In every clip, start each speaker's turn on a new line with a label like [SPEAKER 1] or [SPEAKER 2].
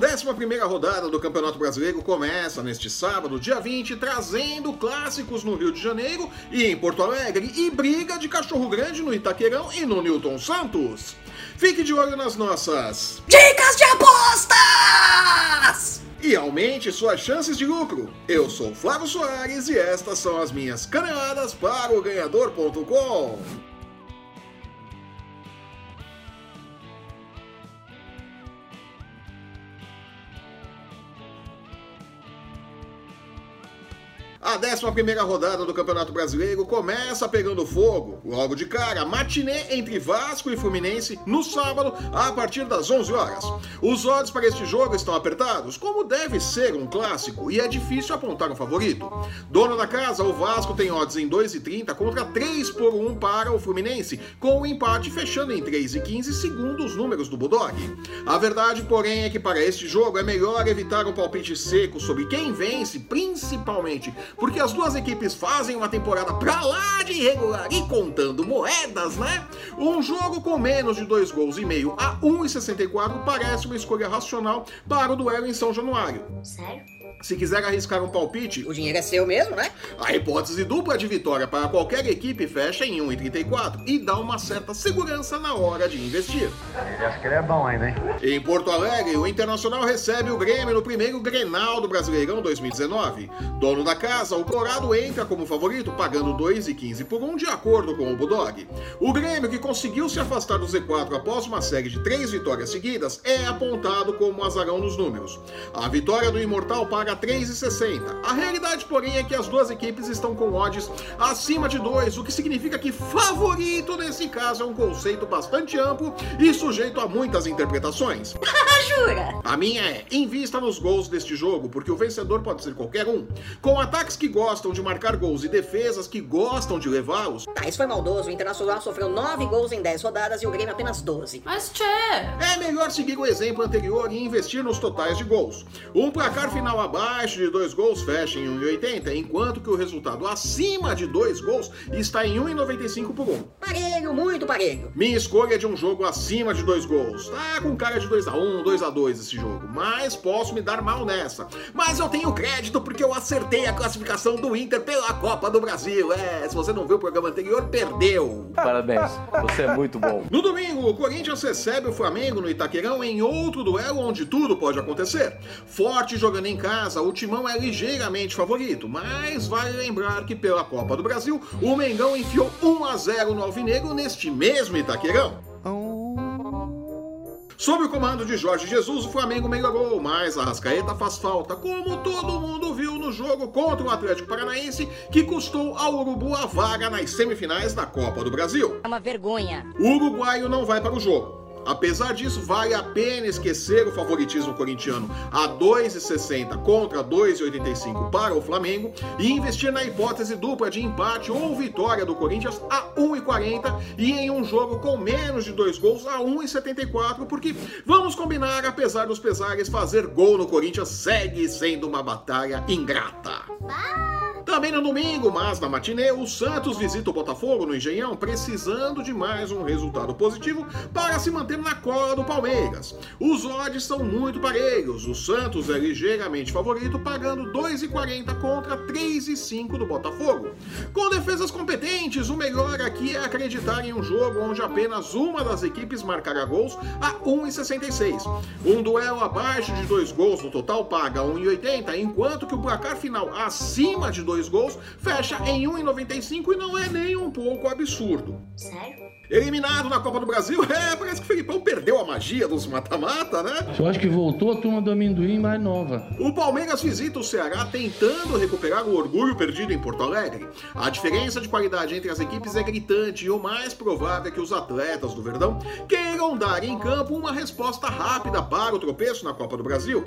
[SPEAKER 1] 11 rodada do Campeonato Brasileiro começa neste sábado, dia 20, trazendo clássicos no Rio de Janeiro e em Porto Alegre e briga de cachorro grande no Itaquerão e no Newton Santos. Fique de olho nas nossas
[SPEAKER 2] Dicas de apostas!
[SPEAKER 1] e aumente suas chances de lucro. Eu sou Flávio Soares e estas são as minhas caneladas para o ganhador.com. A 11 rodada do Campeonato Brasileiro começa pegando fogo. Logo de cara, matinê entre Vasco e Fluminense no sábado, a partir das 11 horas. Os odds para este jogo estão apertados, como deve ser um clássico, e é difícil apontar um favorito. Dono da casa, o Vasco tem odds em 2,30 contra 3 por 1 para o Fluminense, com o empate fechando em 3,15 segundo os números do Bulldog. A verdade, porém, é que para este jogo é melhor evitar um palpite seco sobre quem vence, principalmente porque as duas equipes fazem uma temporada pra lá de irregular e contando moedas, né? Um jogo com menos de dois gols e meio a 1,64 parece uma escolha racional para o duelo em São Januário.
[SPEAKER 2] Sério?
[SPEAKER 1] Se quiser arriscar um palpite,
[SPEAKER 2] O dinheiro é seu mesmo, né?
[SPEAKER 1] a hipótese dupla de vitória para qualquer equipe fecha em 1,34 e dá uma certa segurança na hora de investir.
[SPEAKER 3] Ele acha que ele é bom ainda, hein?
[SPEAKER 1] Em Porto Alegre, o Internacional recebe o Grêmio no primeiro Grenal do Brasileirão 2019. Dono da casa, o Colorado entra como favorito, pagando 2,15 por 1, de acordo com o Bulldog. O Grêmio, que conseguiu se afastar do Z4 após uma série de três vitórias seguidas, é apontado como azarão nos números. A vitória do Imortal paga 3,60. A realidade, porém, é que as duas equipes estão com odds acima de 2, o que significa que favorito nesse caso é um conceito bastante amplo e sujeito a muitas interpretações.
[SPEAKER 2] Ah, jura?
[SPEAKER 1] A minha é: invista nos gols deste jogo, porque o vencedor pode ser qualquer um. Com ataques que gostam de marcar gols e defesas que gostam de levá-los,
[SPEAKER 2] Tá, isso foi maldoso. O Internacional sofreu 9 gols em 10 rodadas e o Grêmio apenas 12.
[SPEAKER 4] Mas, tchê,
[SPEAKER 1] é melhor seguir o exemplo anterior e investir nos totais de gols. Um placar final abaixo de dois gols fecha em 1,80, enquanto que o resultado acima de dois gols está em 1,95 por 1.
[SPEAKER 2] Parelho, muito parelho.
[SPEAKER 1] Minha escolha é de um jogo acima de dois gols. Tá com cara de 2x1, 2x2 esse jogo, mas posso me dar mal nessa. Mas eu tenho crédito porque eu acertei a classificação do Inter pela Copa do Brasil. É, se você não viu o programa anterior, perdeu.
[SPEAKER 5] Parabéns, você é muito bom.
[SPEAKER 1] No domingo, o Corinthians recebe o Flamengo no Itaquerão em outro duelo onde tudo pode acontecer. Forte jogando em casa, o Timão é ligeiramente favorito, mas vale lembrar que pela Copa do Brasil, o Mengão enfiou 1 a 0 no Alvinegro neste mesmo Itaquerão. Sob o comando de Jorge Jesus, o Flamengo melhorou, mas a Rascaeta faz falta, como todo mundo viu no jogo contra o Atlético Paranaense, que custou ao Urubu a vaga nas semifinais da Copa do Brasil.
[SPEAKER 6] É uma vergonha.
[SPEAKER 1] O uruguaio não vai para o jogo. Apesar disso, vale a pena esquecer o favoritismo corintiano a 2,60 contra 2,85 para o Flamengo e investir na hipótese dupla de empate ou vitória do Corinthians a 1,40 e em um jogo com menos de dois gols a 1,74, porque vamos combinar, apesar dos pesares, fazer gol no Corinthians segue sendo uma batalha ingrata. Também no domingo, mas na matinê, o Santos visita o Botafogo no Engenhão, precisando de mais um resultado positivo para se manter na cola do Palmeiras. Os odds são muito parelhos. O Santos é ligeiramente favorito, pagando 2,40 contra 3,5 do Botafogo. Com defesas competentes, o melhor aqui é acreditar em um jogo onde apenas uma das equipes marcará gols a 1,66. Um duelo abaixo de dois gols no total paga 1,80, enquanto que o placar final acima de dois gols fecha em 1,95 e não é nem um pouco absurdo.
[SPEAKER 2] Sério?
[SPEAKER 1] Eliminado na Copa do Brasil, é, parece que o Felipão perdeu a magia dos mata-mata, né?
[SPEAKER 7] Eu acho que voltou a turma do amendoim mais nova.
[SPEAKER 1] O Palmeiras visita o Ceará tentando recuperar o orgulho perdido em Porto Alegre. A diferença de qualidade entre as equipes é gritante e o mais provável é que os atletas do Verdão queiram dar em campo uma resposta rápida para o tropeço na Copa do Brasil.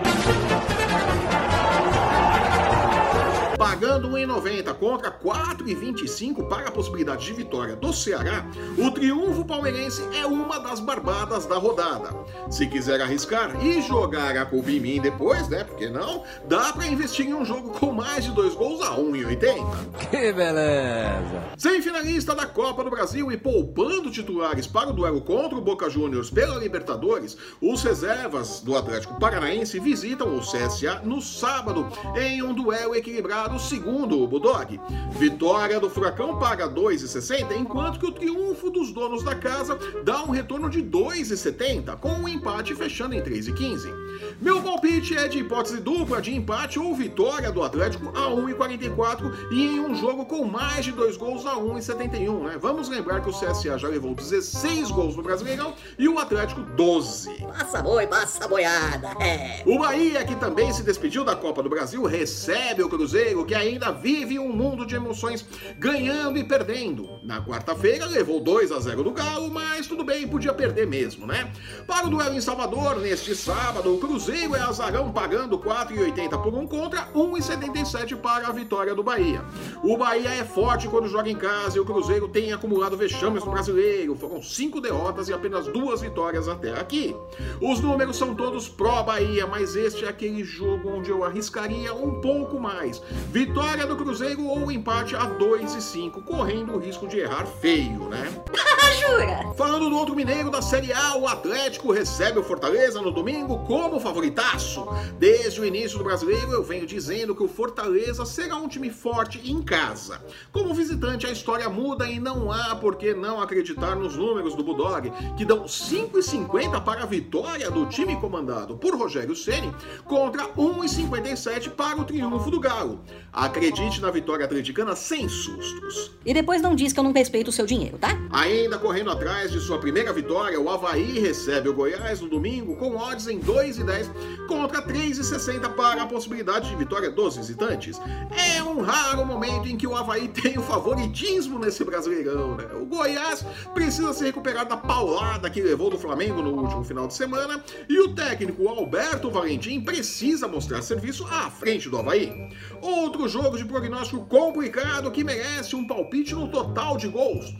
[SPEAKER 1] Pagando 1,90 contra 4,25 para a possibilidade de vitória do Ceará, o triunfo palmeirense é uma das barbadas da rodada. Se quiser arriscar e jogar a culpa em mim depois, né? Porque não? Dá para investir em um jogo com mais de dois gols a 1,80.
[SPEAKER 5] Que beleza!
[SPEAKER 1] Semifinalista da Copa do Brasil e poupando titulares para o duelo contra o Boca Juniors pela Libertadores, os reservas do Atlético Paranaense visitam o CSA no sábado em um duelo equilibrado segundo o Budog. Vitória do Furacão paga 2,60, enquanto que o triunfo dos donos da casa dá um retorno de 2,70, com o um empate fechando em 3,15. Meu palpite é de hipótese dupla de empate ou vitória do Atlético a 1,44 e em um jogo com mais de dois gols a 1,71. Né? Vamos lembrar que o CSA já levou 16 gols no Brasileirão e o Atlético 12.
[SPEAKER 2] Passa boi, passa boiada, é.
[SPEAKER 1] O Bahia, que também se despediu da Copa do Brasil, recebe o Cruzeiro, que ainda vive um mundo de emoções, ganhando e perdendo. Na quarta-feira levou 2 a 0 do Galo, mas tudo bem, podia perder mesmo, né? Para o duelo em Salvador, neste sábado, o Cruzeiro é azarão pagando 4,80 por um contra 1,77 para a vitória do Bahia. O Bahia é forte quando joga em casa e o Cruzeiro tem acumulado vexames no brasileiro. Foram cinco derrotas e apenas duas vitórias até aqui. Os números são todos pró-Bahia, mas este é aquele jogo onde eu arriscaria um pouco mais. Vitória do Cruzeiro ou empate a 2 e 5, correndo o risco de errar feio, né?
[SPEAKER 2] Jura?
[SPEAKER 1] Falando do outro mineiro da Série A, o Atlético recebe o Fortaleza no domingo como favoritaço. Desde o início do brasileiro, eu venho dizendo que o Fortaleza será um time forte em casa. Como visitante, a história muda e não há por que não acreditar nos números do Budog, que dão 5,50 para a vitória do time comandado por Rogério Ceni contra 1,57 para o triunfo do Galo. Acredite na vitória atleticana sem sustos.
[SPEAKER 2] E depois não diz que eu não respeito o seu dinheiro, tá?
[SPEAKER 1] Ainda correndo atrás de sua primeira vitória, o Havaí recebe o Goiás no domingo com odds em 2,10 contra 3,60 para a possibilidade de vitória dos visitantes. É um raro momento em que o Havaí tem o favoritismo nesse Brasileirão, né? O Goiás precisa se recuperar da paulada que levou do Flamengo no último final de semana e o técnico Alberto Valentim precisa mostrar serviço à frente do Havaí. Outro jogo de prognóstico complicado que merece um palpite no total de gols.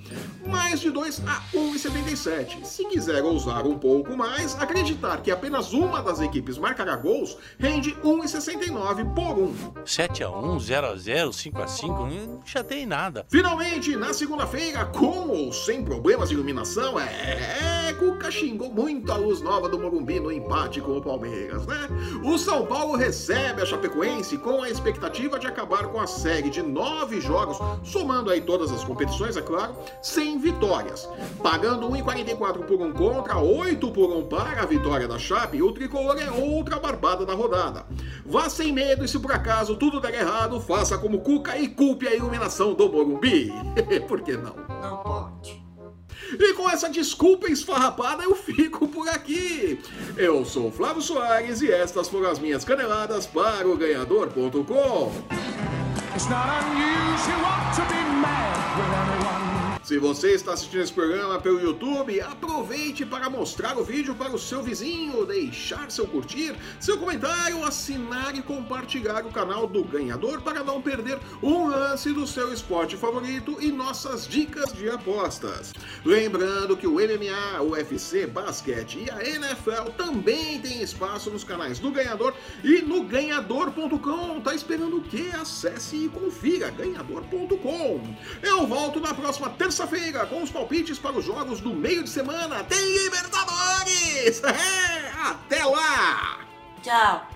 [SPEAKER 1] Mais de 2 a 1,77. Se quiser ousar um pouco mais, acreditar que apenas uma das equipes marcará gols, rende 1,69 por 1.
[SPEAKER 3] 7 a 1, 0 a 0, 5 a 5, não chatei nada.
[SPEAKER 1] Finalmente, na segunda-feira, com ou sem problemas de iluminação, é, Cuca xingou muito a luz nova do Morumbi no empate com o Palmeiras, né? O São Paulo recebe a Chapecoense com a expectativa de acabar com a série de nove jogos, somando aí todas as competições, é claro, sem vitórias. Pagando 1,44 por um contra, 8 por um para a vitória da Chape, o tricolor é outra barbada da rodada. Vá sem medo e se por acaso tudo der errado, faça como Cuca e culpe a iluminação do Morumbi. por que não?
[SPEAKER 2] Não.
[SPEAKER 1] E com essa desculpa esfarrapada eu fico por aqui. Eu sou Flávio Soares e estas foram as minhas caneladas para o ganhador.com.
[SPEAKER 4] It's not unusual to be mad with anyone.
[SPEAKER 1] Se você está assistindo esse programa pelo YouTube, aproveite para mostrar o vídeo para o seu vizinho, deixar seu curtir, seu comentário, assinar e compartilhar o canal do Ganhador para não perder um lance do seu esporte favorito e nossas dicas de apostas. Lembrando que o MMA, o UFC, basquete e a NFL também tem espaço nos canais do Ganhador e no ganhador.com. Tá esperando o quê? Acesse e confira ganhador.com. Eu volto na próxima terça terça-feira com os palpites para os jogos do meio de semana. Tem Libertadores! É, até lá!
[SPEAKER 2] Tchau.